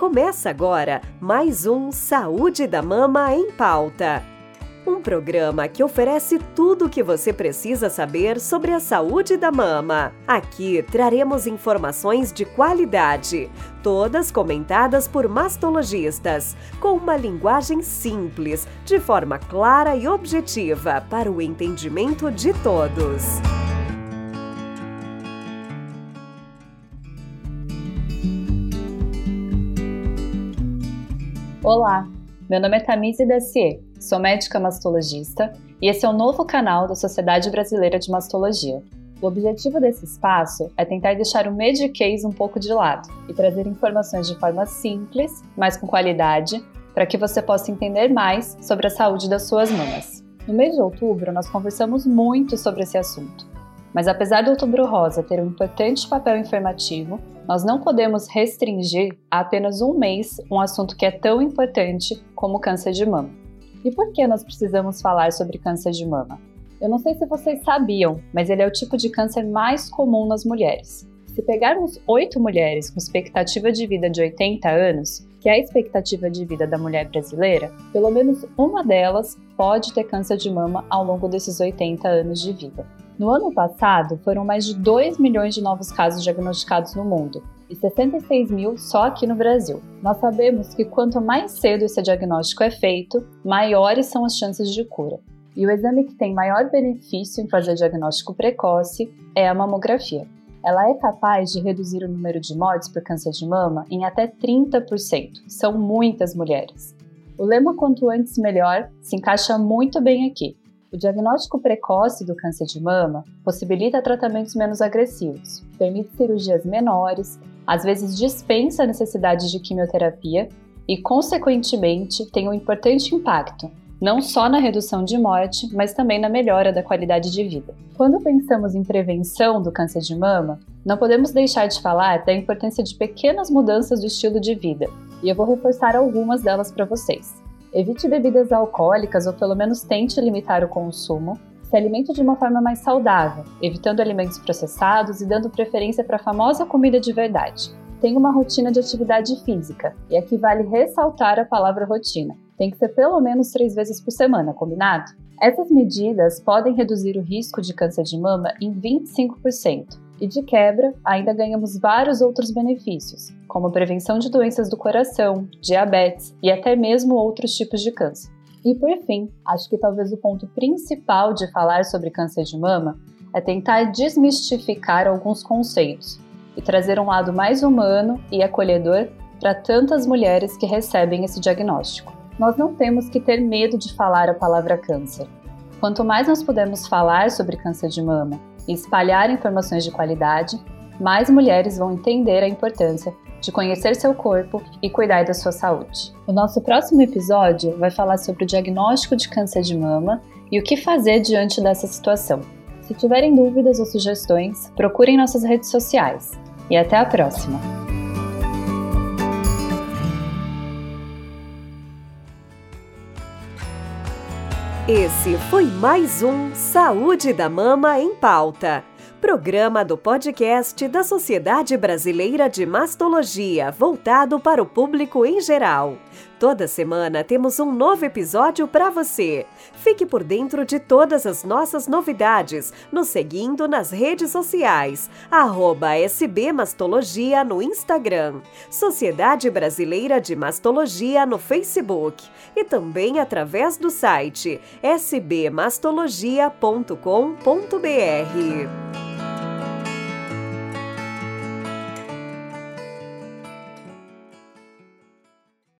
Começa agora mais um Saúde da Mama em Pauta. Um programa que oferece tudo o que você precisa saber sobre a saúde da mama. Aqui traremos informações de qualidade, todas comentadas por mastologistas, com uma linguagem simples, de forma clara e objetiva para o entendimento de todos. Olá, meu nome é Tamise Dacier, sou médica mastologista e esse é o novo canal da Sociedade Brasileira de Mastologia. O objetivo desse espaço é tentar deixar o Medicase um pouco de lado e trazer informações de forma simples, mas com qualidade, para que você possa entender mais sobre a saúde das suas mamas. No mês de outubro, nós conversamos muito sobre esse assunto. Mas apesar do Outubro Rosa ter um importante papel informativo, nós não podemos restringir a apenas um mês um assunto que é tão importante como câncer de mama. E por que nós precisamos falar sobre câncer de mama? Eu não sei se vocês sabiam, mas ele é o tipo de câncer mais comum nas mulheres. Se pegarmos oito mulheres com expectativa de vida de 80 anos, que é a expectativa de vida da mulher brasileira, pelo menos uma delas pode ter câncer de mama ao longo desses 80 anos de vida. No ano passado, foram mais de 2 milhões de novos casos diagnosticados no mundo e 66 mil só aqui no Brasil. Nós sabemos que quanto mais cedo esse diagnóstico é feito, maiores são as chances de cura. E o exame que tem maior benefício em fazer diagnóstico precoce é a mamografia. Ela é capaz de reduzir o número de mortes por câncer de mama em até 30%. São muitas mulheres. O lema quanto antes melhor se encaixa muito bem aqui. O diagnóstico precoce do câncer de mama possibilita tratamentos menos agressivos, permite cirurgias menores, às vezes dispensa a necessidade de quimioterapia e, consequentemente, tem um importante impacto, não só na redução de morte, mas também na melhora da qualidade de vida. Quando pensamos em prevenção do câncer de mama, não podemos deixar de falar da importância de pequenas mudanças do estilo de vida, e eu vou reforçar algumas delas para vocês. Evite bebidas alcoólicas ou pelo menos tente limitar o consumo. Se alimente de uma forma mais saudável, evitando alimentos processados e dando preferência para a famosa comida de verdade. Tenha uma rotina de atividade física, e aqui vale ressaltar a palavra rotina. Tem que ser pelo menos três vezes por semana, combinado? Essas medidas podem reduzir o risco de câncer de mama em 25%. E de quebra, ainda ganhamos vários outros benefícios, como prevenção de doenças do coração, diabetes e até mesmo outros tipos de câncer. E por fim, acho que talvez o ponto principal de falar sobre câncer de mama é tentar desmistificar alguns conceitos e trazer um lado mais humano e acolhedor para tantas mulheres que recebem esse diagnóstico. Nós não temos que ter medo de falar a palavra câncer. Quanto mais nós pudermos falar sobre câncer de mama e espalhar informações de qualidade, mais mulheres vão entender a importância de conhecer seu corpo e cuidar da sua saúde. O nosso próximo episódio vai falar sobre o diagnóstico de câncer de mama e o que fazer diante dessa situação. Se tiverem dúvidas ou sugestões, procurem nossas redes sociais. E até a próxima! Esse foi mais um Saúde da Mama em Pauta. Programa do podcast da Sociedade Brasileira de Mastologia, voltado para o público em geral. Toda semana temos um novo episódio para você. Fique por dentro de todas as nossas novidades, nos seguindo nas redes sociais, arroba SB Mastologia no Instagram, Sociedade Brasileira de Mastologia no Facebook e também através do site sbmastologia.com.br.